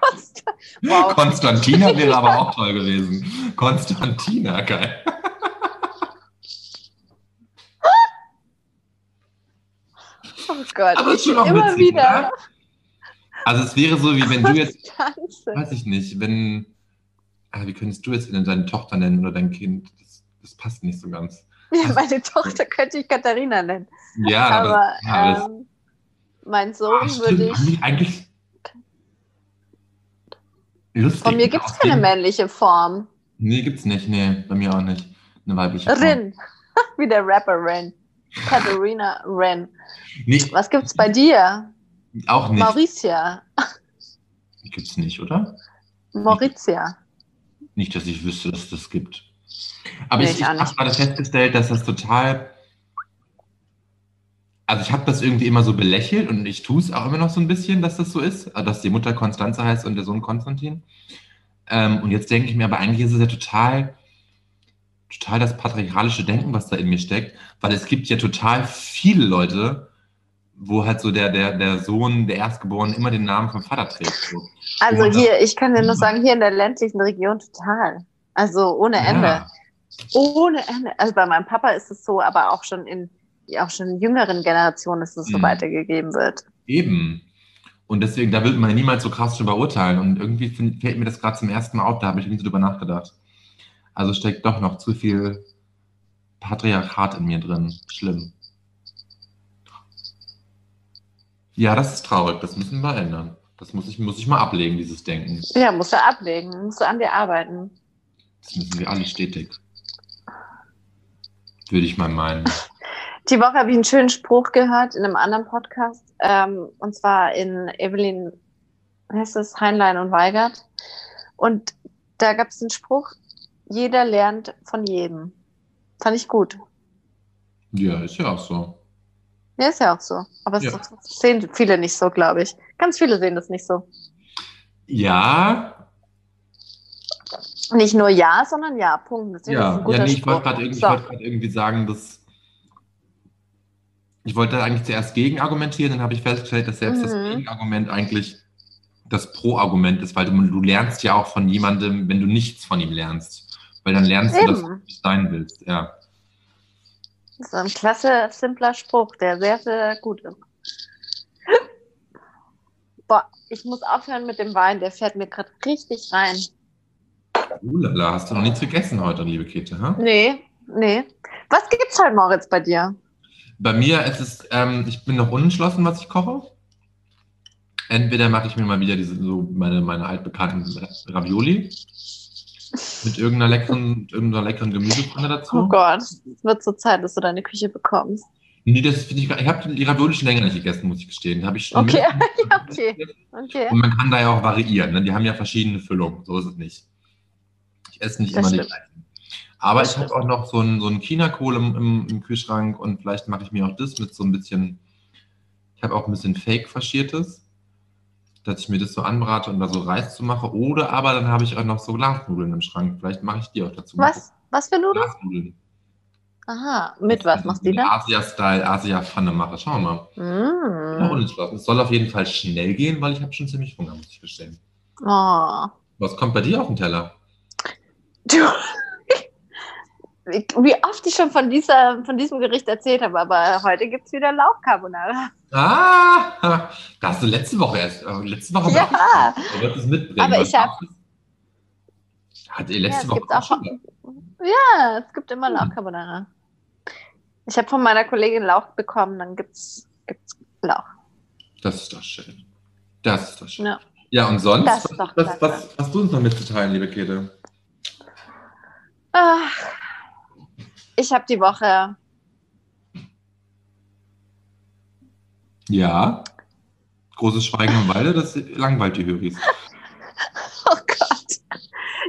Konsta wow. Konstantina wäre aber auch toll gewesen. Konstantina, geil. Oh Gott, Aber ich immer witzig, wieder. oder? Also es wäre so, wie wenn du jetzt, weiß ich nicht, wenn, ah, wie könntest du jetzt denn deine Tochter nennen oder dein Kind? Das, das passt nicht so ganz. Ja, meine Tochter könnte ich Katharina nennen. Ja, Aber das- ähm, mein Sohn Ah, würde ich. eigentlich lustig. Von mir gibt es keine männliche Form. Nee, gibt's nicht. Nee, bei mir auch nicht. Eine weibliche Form. Rin. Wie der Rapper Rin. Katharina Rin. Nee, Was gibt's bei dir? auch nicht. Mauricia. Gibt's nicht, oder? Mauritia. Nicht, dass ich wüsste, dass es das gibt. Aber Nee, ich, ich habe gerade festgestellt, dass das total. Also ich habe das irgendwie immer so belächelt und ich tue es auch immer noch so ein bisschen, dass das so ist, äh, dass die Mutter Konstanze heißt und der Sohn Konstantin. Ähm, und jetzt denke ich mir, aber eigentlich ist es ja total, total das patriarchalische Denken, was da in mir steckt, weil es gibt ja total viele Leute, wo halt so der, der, der Sohn, der Erstgeborene, immer den Namen vom Vater trägt. So. Also hier, ich kann dir nur sagen, hier in der ländlichen Region total. Also ohne Ende. Ja. Ohne Ende. Also bei meinem Papa ist es so, aber auch schon in auch schon in jüngeren Generationen ist es so Mhm. weitergegeben wird. Eben. Und deswegen, da wird man niemals so krass drüber urteilen. Und irgendwie find, fällt mir das gerade zum ersten Mal auf, da habe ich nie so drüber nachgedacht. Also steckt doch noch zu viel Patriarchat in mir drin. Schlimm. Ja, das ist traurig. Das müssen wir ändern. Das muss ich, muss ich mal ablegen, dieses Denken. Ja, musst du ablegen, musst du an dir arbeiten. Das müssen wir alle stetig. Würde ich mal meinen. Die Woche habe ich einen schönen Spruch gehört in einem anderen Podcast, ähm, und zwar in Evelyn, wie heißt es, Heinlein und Weigert. Und da gab es einen Spruch, jeder lernt von jedem. Fand ich gut. Ja, ist ja auch so. Ja, ist ja auch so. Aber Ja. das sehen viele nicht so, glaube ich. Ganz viele sehen das nicht so. Ja, Nicht nur ja, sondern ja. Punkt. Deswegen es Ja, ja nee, ich wollte gerade irgendwie, So. wollte grad irgendwie sagen, dass. Ich wollte eigentlich zuerst gegen argumentieren, dann habe ich festgestellt, dass selbst das Mhm. Gegenargument eigentlich das Pro-Argument ist, weil du, du lernst ja auch von jemandem, wenn du nichts von ihm lernst. Weil dann lernst du, dass du Eben. nicht sein willst. Ja. Das ist ein klasse, simpler Spruch, der sehr, sehr gut ist. Boah, ich muss aufhören mit dem Wein, der fährt mir gerade richtig rein. Ulala, hast du noch nichts gegessen heute, liebe Käthe? Ha? Nee, nee. Was gibt's heute, Moritz, bei dir? Bei mir ist es, ähm, ich bin noch unentschlossen, was ich koche. Entweder mache ich mir mal wieder diese, so meine, meine altbekannten Ravioli mit irgendeiner leckeren, irgendeiner leckeren Gemüsepfanne dazu. Oh Gott, es wird so Zeit, dass du deine Küche bekommst. Nee, das finde ich gar Ich habe die Ravioli schon länger nicht gegessen, muss ich gestehen. Die habe ich schon Okay, ja, okay. Okay. Und man kann da ja auch variieren. Ne? Die haben ja verschiedene Füllungen. So ist es nicht. Ich esse nicht Das immer die stimmt. gleichen. Aber ich habe auch noch so einen so China-Kohl im, im, im Kühlschrank und vielleicht mache ich mir auch das mit so ein bisschen. Ich habe auch ein bisschen Fake faschiertes, dass ich mir das so anbrate und da so Reis zu mache. Oder aber dann habe ich auch noch so Glasnudeln im Schrank. Vielleicht mache ich die auch dazu. Was? Was für Nudeln? Glasnudeln. Aha, mit was machst du die da? Asia-Style, Asia-Pfanne mache. Schauen wir mal. Noch Mm. unentschlossen. Es soll auf jeden Fall schnell gehen, weil ich habe schon ziemlich Hunger, muss ich gestehen. Oh. Was kommt bei dir auf den Teller? Du, wie oft ich schon von, dieser, von diesem Gericht erzählt habe, aber heute gibt es wieder Lauchcarbonara. Ah, da hast du letzte Woche erst. äh, Letzte Woche Ja. Du wirst es mitbringen. Aber ich hab- gab's? Hat ihr letzte es Woche auch schon? Ja, es gibt immer Hm. Lauchcarbonara. Ich habe von meiner Kollegin Lauch bekommen, dann gibt's, gibt's Lauch. Das ist doch schön. Das ist doch schön. Ja. Ja, und sonst? Das was, was, was hast du uns noch mitzuteilen, liebe Käthe? Ach, ich habe die Woche, Ja. Großes Schweigen im Walde, das langweilt die Höris. oh Gott,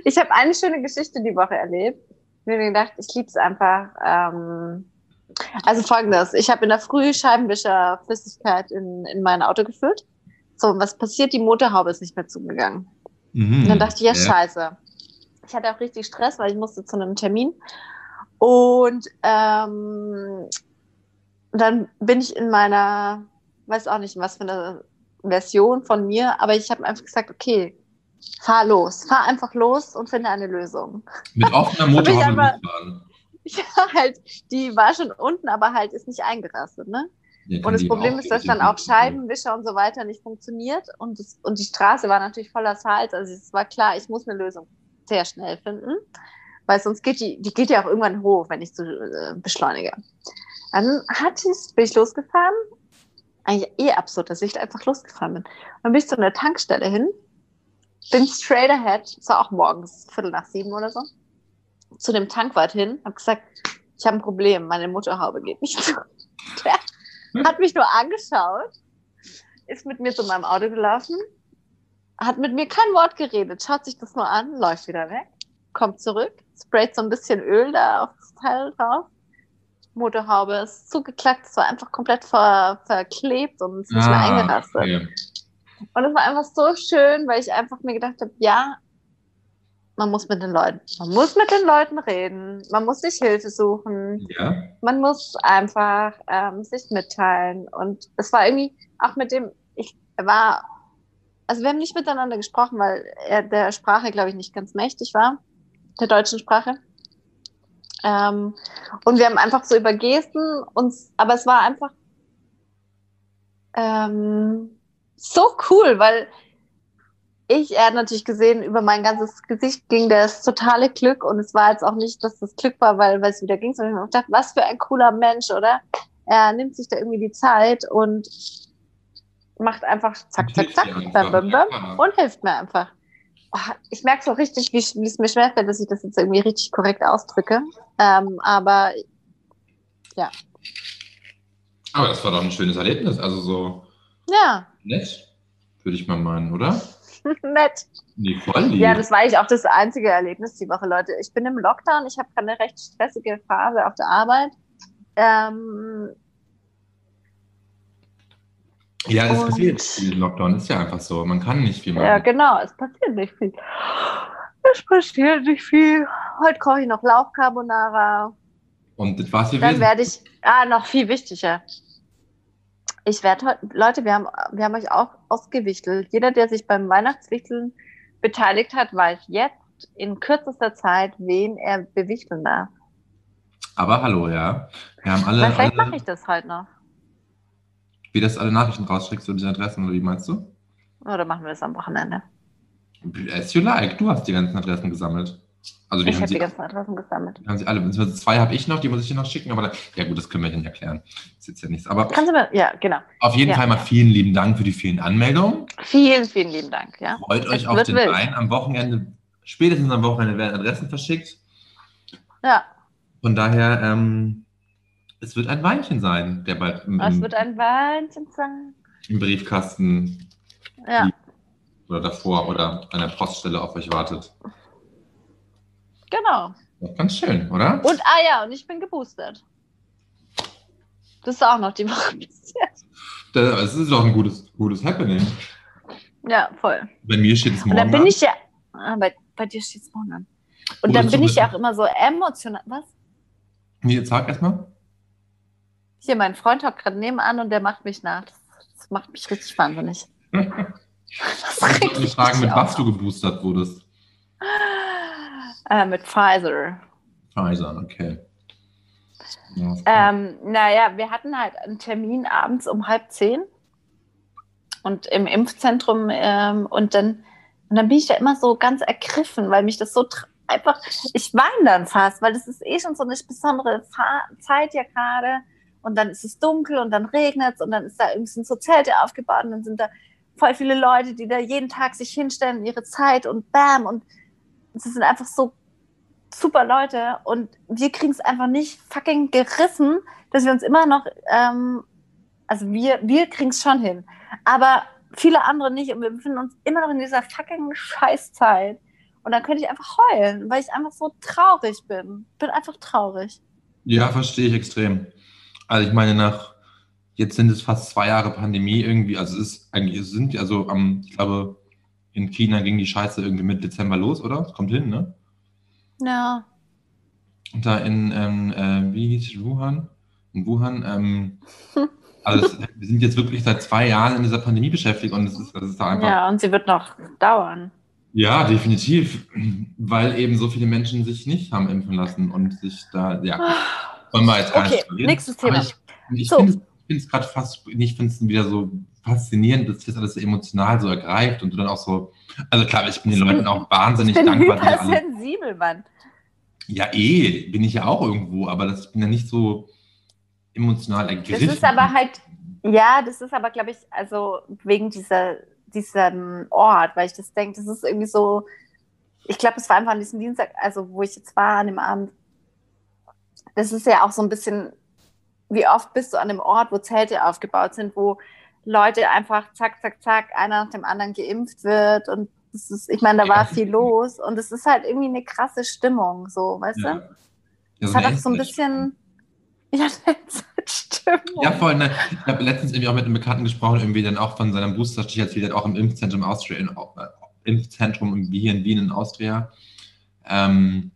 ich habe eine schöne Geschichte die Woche erlebt. Ich habe mir gedacht, ich liebe es einfach. Ähm, also folgendes, ich habe in der Früh Scheibenwischerflüssigkeit in, in mein Auto gefüllt. So, was passiert? Die Motorhaube ist nicht mehr zugegangen. Mhm. Und dann dachte ich, ja, scheiße. Ich hatte auch richtig Stress, weil ich musste zu einem Termin. Und ähm, dann bin ich in meiner, weiß auch nicht, was für eine Version von mir, aber ich habe einfach gesagt, okay, fahr los, fahr einfach los und finde eine Lösung. Mit offener Motorhaube mitfahren. Ja, halt, die war schon unten, aber halt ist nicht eingerastet, ne? Ja, Und das Problem ist, dass dann auch. Scheibenwischer und so weiter nicht funktioniert. Und, das, und die Straße war natürlich voller Salz. Also es war klar, ich muss eine Lösung sehr schnell finden. Weil sonst geht die, die geht ja auch irgendwann hoch, wenn ich so äh, beschleunige. Dann hat es, bin ich losgefahren. Eigentlich eh absurd, dass ich einfach losgefahren bin. Dann bin ich zu einer Tankstelle hin, bin straight ahead, es war auch morgens, Viertel nach sieben oder so, zu dem Tankwart hin, habe gesagt, ich habe ein Problem, meine Motorhaube geht nicht zu. Der hat mich nur angeschaut, ist mit mir zu meinem Auto gelaufen, hat mit mir kein Wort geredet, schaut sich das nur an, läuft wieder weg, kommt zurück, sprayt so ein bisschen Öl da auf das Teil drauf. Motorhaube ist zugeklackt, es war einfach komplett ver verklebt und ist nicht mehr Ah, eingerastet. okay. Und es war einfach so schön, weil ich einfach mir gedacht habe, ja, man muss mit den Leuten, man muss mit den Leuten reden, man muss sich Hilfe suchen, Ja. man muss einfach ähm, sich mitteilen. Und es war irgendwie auch mit dem, ich war, also wir haben nicht miteinander gesprochen, weil er der Sprache, glaube ich, nicht ganz mächtig war, der deutschen Sprache. Ähm, und wir haben einfach so über Gesten uns, aber es war einfach ähm, so cool, weil ich, er hat natürlich gesehen, über mein ganzes Gesicht ging das totale Glück und es war jetzt auch nicht, dass das Glück war, weil, weil es wieder ging, sondern ich habe gedacht, was für ein cooler Mensch, oder? Er nimmt sich da irgendwie die Zeit und macht einfach zack, zack, zack, bam, bam, bam und hilft mir einfach. Oh, ich merke so richtig, wie, wie es mir schwerfällt, dass ich das jetzt irgendwie richtig korrekt ausdrücke. Ähm, aber Aber das war doch ein schönes Erlebnis. Also so ja, nett, würde ich mal meinen, oder? nett. Nee, voll lieb. Ja, das war eigentlich auch das einzige Erlebnis die Woche, Leute. Ich bin im Lockdown, ich habe gerade eine recht stressige Phase auf der Arbeit. Ähm, ja, es und- passiert viel Lockdown. Ist ja einfach so. Man kann nicht viel machen. ja, genau, es passiert nicht viel. Es passiert nicht viel. Heute koche ich noch Lauchcarbonara. Und das war's Dann werde ich, ah, noch viel wichtiger. Ich werde heute, Leute, wir haben, wir haben euch auch ausgewichtelt. Jeder, der sich beim Weihnachtswichteln beteiligt hat, weiß jetzt in kürzester Zeit, wen er bewichteln darf. Aber hallo, ja. Wir haben alle, vielleicht alle mache ich das heute noch. Wie das alle Nachrichten rausschickst und die Adressen, oder wie meinst du? Oder machen wir das am Wochenende? As you like. Du hast die ganzen Adressen gesammelt. Also Ich habe die ganzen Adressen gesammelt. haben sie alle. Beziehungsweise zwei habe ich noch, die muss ich dir noch schicken. Aber da, ja gut, das können wir dann erklären. Ist jetzt ja nichts. Aber Kannst du mir, ja, genau. auf jeden Ja. Fall mal vielen lieben Dank für die vielen Anmeldungen. Vielen, vielen lieben Dank, ja. Freut euch Es auf wird den wild. Wein am Wochenende. Spätestens am Wochenende werden Adressen verschickt. Ja, Von daher, ähm, es wird ein Weinchen sein, der bald im, es wird ein Wahnsinn sein. im Briefkasten Ja, oder davor oder an der Poststelle auf euch wartet. genau. Ganz schön, oder? Und, ah ja, und ich bin geboostert. Das ist auch noch die Woche passiert. Das ist doch ein gutes, gutes Happening. Ja, voll. Bei mir steht es Und morgen dann bin an. ich ja, ah, bei, bei dir steht es morgen an. Und Oder dann bin ich ja auch immer so emotional. Was? Nee, sag erstmal. Hier, mein Freund hockt gerade nebenan und der macht mich nach. Das, das macht mich richtig wahnsinnig. Das Ich wollte fragen, mit was du geboostert wurdest. Äh, mit Pfizer. Pfizer, okay. Ja. Ähm, naja, wir hatten halt einen Termin abends um halb zehn und im Impfzentrum ähm, und dann und dann bin ich da immer so ganz ergriffen, weil mich das so einfach, ich weine dann fast, weil das ist eh schon so eine besondere Fa Zeit ja gerade und dann ist es dunkel und dann regnet es und dann ist da irgendwie so Zelte aufgebaut und dann sind da voll viele Leute, die da jeden Tag sich hinstellen, ihre Zeit und bam und es sind einfach so super Leute und wir kriegen es einfach nicht fucking gerissen, dass wir uns immer noch, ähm, also wir, wir kriegen es schon hin, aber viele andere nicht und wir befinden uns immer noch in dieser fucking Scheißzeit und dann könnte ich einfach heulen, weil ich einfach so traurig bin. Bin einfach traurig. Ja, verstehe ich extrem. Also ich meine, nach jetzt sind es fast zwei Jahre Pandemie irgendwie, also es ist eigentlich, es sind also am, ich glaube, in China ging die Scheiße irgendwie mit Dezember los, oder? Es kommt hin, ne? Ja. Und da in, ähm, äh, wie hieß es, Wuhan? In Wuhan, ähm, also es, wir sind jetzt wirklich seit zwei Jahren in dieser Pandemie beschäftigt und es ist, das ist da einfach Ja, und sie wird noch dauern. Ja, definitiv. Weil eben so viele Menschen sich nicht haben impfen lassen und sich da, ja, wollen wir jetzt gar Okay, nicht reden. nächstes Thema. Aber Ich, ich So. finde es ich gerade fast, ich finde es wieder so faszinierend, dass das alles so emotional so ergreift und du dann auch so, also klar, ich bin den Ich bin- Leuten auch wahnsinnig Ich bin dankbar, die alle, hypersensibel, Mann. ja eh, bin ich ja auch irgendwo, aber das, ich bin ja nicht so emotional Das ergriffen. ist aber halt, ja, das ist aber, glaube ich, also wegen dieser, diesem Ort, weil ich das denke, das ist irgendwie so, ich glaube, es war einfach an diesem Dienstag, also wo ich jetzt war, an dem Abend, das ist ja auch so ein bisschen, wie oft bist du an dem Ort, wo Zelte aufgebaut sind, wo Leute einfach zack, zack, zack, einer nach dem anderen geimpft wird und das ist, ich meine, da war viel los und es ist halt irgendwie eine krasse Stimmung, so, weißt ja. du? Ja, Es so hat auch so ein bisschen, ja, Stimmung. Ja, voll. Ne? Ich habe letztens irgendwie auch mit einem Bekannten gesprochen, irgendwie dann auch von seinem Booster-Stich erzählt, hat auch im Impfzentrum Austria, in, äh, Impfzentrum hier in Wien in Austria, ähm,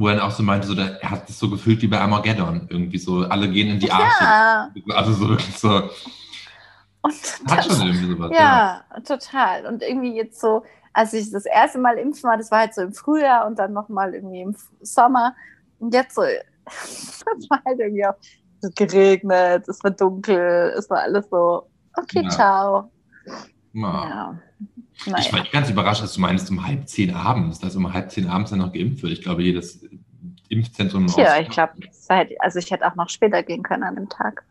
wo er auch so meinte, so, der, er hat es so gefühlt wie bei Armageddon, irgendwie so, alle gehen in die Arche. Ja, Also so wirklich so, und hat das, schon irgendwie sowas. ja, total. Und irgendwie jetzt so, als ich das erste Mal impfen war, das war halt so im Frühjahr und dann nochmal irgendwie im Sommer. Und jetzt so, es war halt irgendwie auch es hat geregnet, es war dunkel, es war alles so, okay, Ja. ciao. Ja. Ja. Ich war Naja. ganz überrascht, dass du meinst, um halb zehn abends, dass um halb zehn abends dann noch geimpft wird. Ich glaube, jedes Impfzentrum Ja, ich glaube, also ich hätte auch noch später gehen können an dem Tag.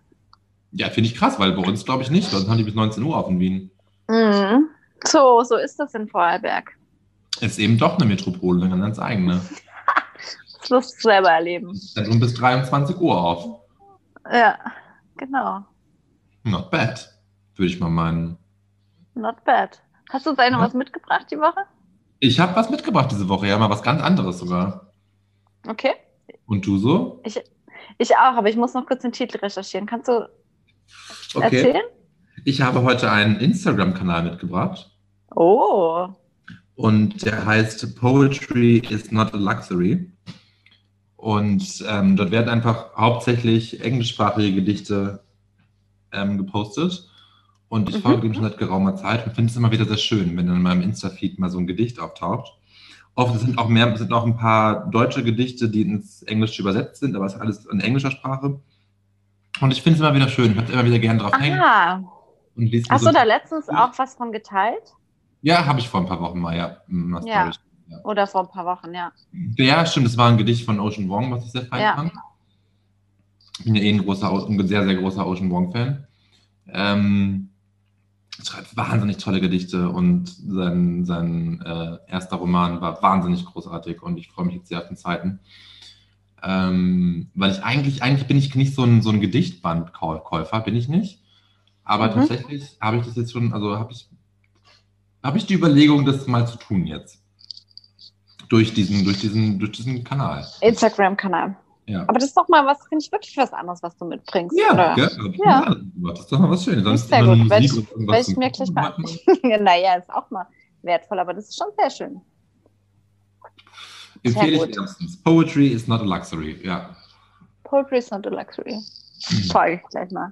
Ja, finde ich krass, weil bei uns glaube ich nicht. Uns haben die bis 19 Uhr auf in Wien. Mhm. So, so ist das in Vorarlberg. Ist eben doch eine Metropole, eine ganz eigene. Das musst du selber erleben. Zentrum bis 23 Uhr auf. Ja, genau. Not bad, würde ich mal meinen. Not bad. Hast du uns noch Ja. was mitgebracht die Woche? Ich habe was mitgebracht diese Woche, ja, mal was ganz anderes sogar. Okay. Und du so? Ich auch, aber ich muss noch kurz den Titel recherchieren. Kannst du Okay. erzählen? Ich habe heute einen Instagram-Kanal mitgebracht Oh. und der heißt Poetry is not a luxury. Und ähm, dort werden einfach hauptsächlich englischsprachige Gedichte ähm, gepostet. Und ich Mhm. folge dem schon seit geraumer Zeit und finde es immer wieder sehr schön, wenn dann in meinem Insta-Feed mal so ein Gedicht auftaucht. Oft sind auch mehr, sind auch ein paar deutsche Gedichte, die ins Englische übersetzt sind, aber es ist alles in englischer Sprache. Und ich finde es immer wieder schön. Ich habe immer wieder gern drauf hängen Ah. und lese Hast so- du da letztens auch was von geteilt? Ja, habe ich vor ein paar Wochen mal, ja. einer Ja. Story. Oder vor ein paar Wochen, ja. Ja, stimmt, das war ein Gedicht von Ocean Wong, was ich sehr fein Ja. fand. Ich bin ja eh ein großer, ein sehr, sehr großer Ocean Wong-Fan. Ähm, schreibt wahnsinnig tolle Gedichte und sein, sein äh, erster Roman war wahnsinnig großartig und ich freue mich jetzt sehr auf den zweiten. Ähm, weil ich eigentlich, eigentlich bin ich nicht so ein, so ein Gedichtbandkäufer, bin ich nicht. Aber Mhm. tatsächlich habe ich das jetzt schon, also habe ich, habe ich die Überlegung, das mal zu tun jetzt. Durch diesen, durch diesen, durch diesen Kanal. Instagram-Kanal. Ja. Aber das ist doch mal was, finde ich wirklich was anderes, was du mitbringst. Ja, oder? Ja. gemacht. Das ist doch mal was Schönes. Sonst Sehr immer nur gut. Musik ich- und irgendwas ich mir gleich mal- naja, ist auch mal wertvoll, aber das ist schon sehr schön. Empfehle ich gut. wärmstens. Poetry is not a luxury. Ja. Poetry is not a luxury. Mhm. Folge ich gleich mal.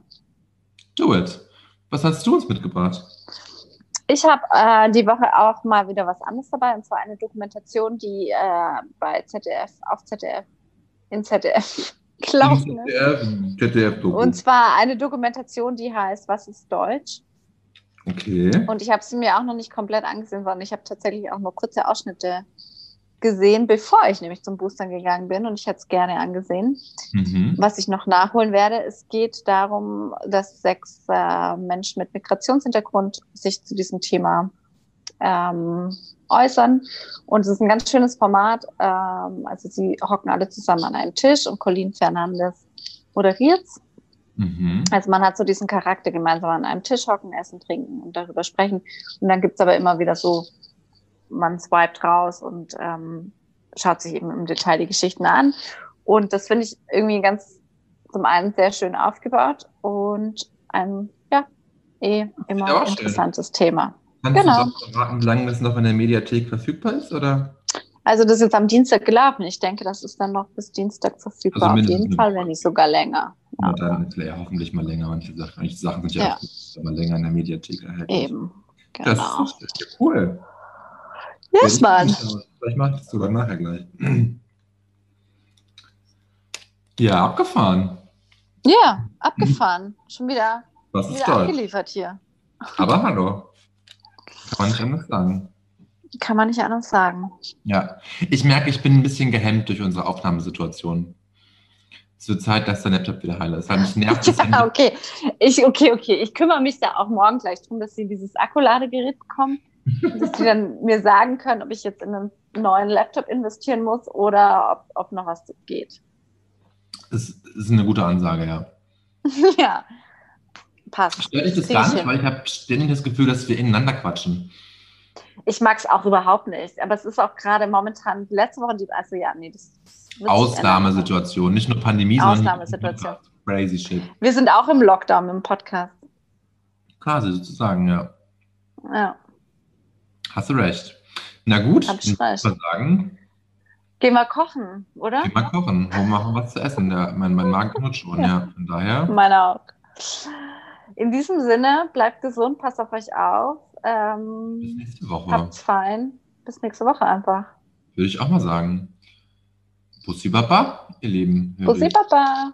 Do it. Was hast du uns mitgebracht? Ich habe äh, die Woche auch mal wieder was anderes dabei, und zwar eine Dokumentation, die äh, bei ZDF, auf ZDF, in ZDF gelaufen ist. ZDF, ZDF-Doku. Und zwar eine Dokumentation, die heißt Was ist Deutsch? Okay. Und ich habe sie mir auch noch nicht komplett angesehen, sondern ich habe tatsächlich auch nur kurze Ausschnitte gesehen, bevor ich nämlich zum Boostern gegangen bin. Und ich hätte es gerne angesehen. Mhm. Was ich noch nachholen werde, es geht darum, dass sechs äh, Menschen mit Migrationshintergrund sich zu diesem Thema ähm, äußern. Und es ist ein ganz schönes Format. Ähm, also sie hocken alle zusammen an einem Tisch und Colleen Fernandes moderiert's. Mhm. Also man hat so diesen Charakter gemeinsam an einem Tisch hocken, essen, trinken und darüber sprechen. Und dann gibt's aber immer wieder so, man swiped raus und ähm, schaut sich eben im Detail die Geschichten an. Und das finde ich irgendwie ganz zum einen sehr schön aufgebaut und ein, ja, eh immer interessantes Thema. Kannst Genau. du doch verraten, wie lange das noch in der Mediathek verfügbar ist? Oder? Also das ist jetzt am Dienstag gelaufen. Ich denke, das ist dann noch bis Dienstag verfügbar. Also Auf jeden Fall, wenn nicht sogar länger. Ja. dann ist ja hoffentlich mal länger. Manche Sachen, manche Sachen sind ja, Ja. auch länger in der Mediathek erhältlich. Eben. Das Genau. ist, das ist ja cool. Yes, Mann. Vielleicht mache ich das sogar nachher gleich. Ja, abgefahren. Ja, abgefahren. Schon wieder, Was ist wieder Deutsch? abgeliefert hier. Aber hallo. Kann man nicht anders sagen. Kann man nicht anders sagen. Ja, ich merke, ich bin ein bisschen gehemmt durch unsere Aufnahmesituation. Es wird Zeit, dass der Laptop wieder heil ist. Weil mich nervt Ja, okay. Ich, okay, okay. Ich kümmere mich da auch morgen gleich drum, dass sie dieses Akkuladegerät bekommen. Dass sie dann mir sagen können, ob ich jetzt in einen neuen Laptop investieren muss oder ob, ob noch was geht. Das ist eine gute Ansage, ja. ja. Passt. Stört dich das gar ich nicht, hin. weil ich habe ständig das Gefühl, dass wir ineinander quatschen. Ich mag es auch überhaupt nicht. Aber es ist auch gerade momentan, letzte Woche, die, also ja, nee, das ändern. Ausnahmesituation, nicht nur Pandemie, sondern Ausnahmesituation. Crazy shit. Wir sind auch im Lockdown im Podcast. Quasi sozusagen, ja. Ja. Hast du recht. Na gut, Hab ich recht. sagen, Gehen wir kochen, oder? geh mal kochen. Wo machen wir was zu essen? Der, mein, mein Magen knurrt schon, ja. Von daher, Meiner auch. In diesem Sinne, bleibt gesund, passt auf euch auf. Ähm, bis nächste Woche. habt's fein. Bis nächste Woche einfach. Würde ich auch mal sagen. Bussi Baba, ihr Lieben. Bussi Baba.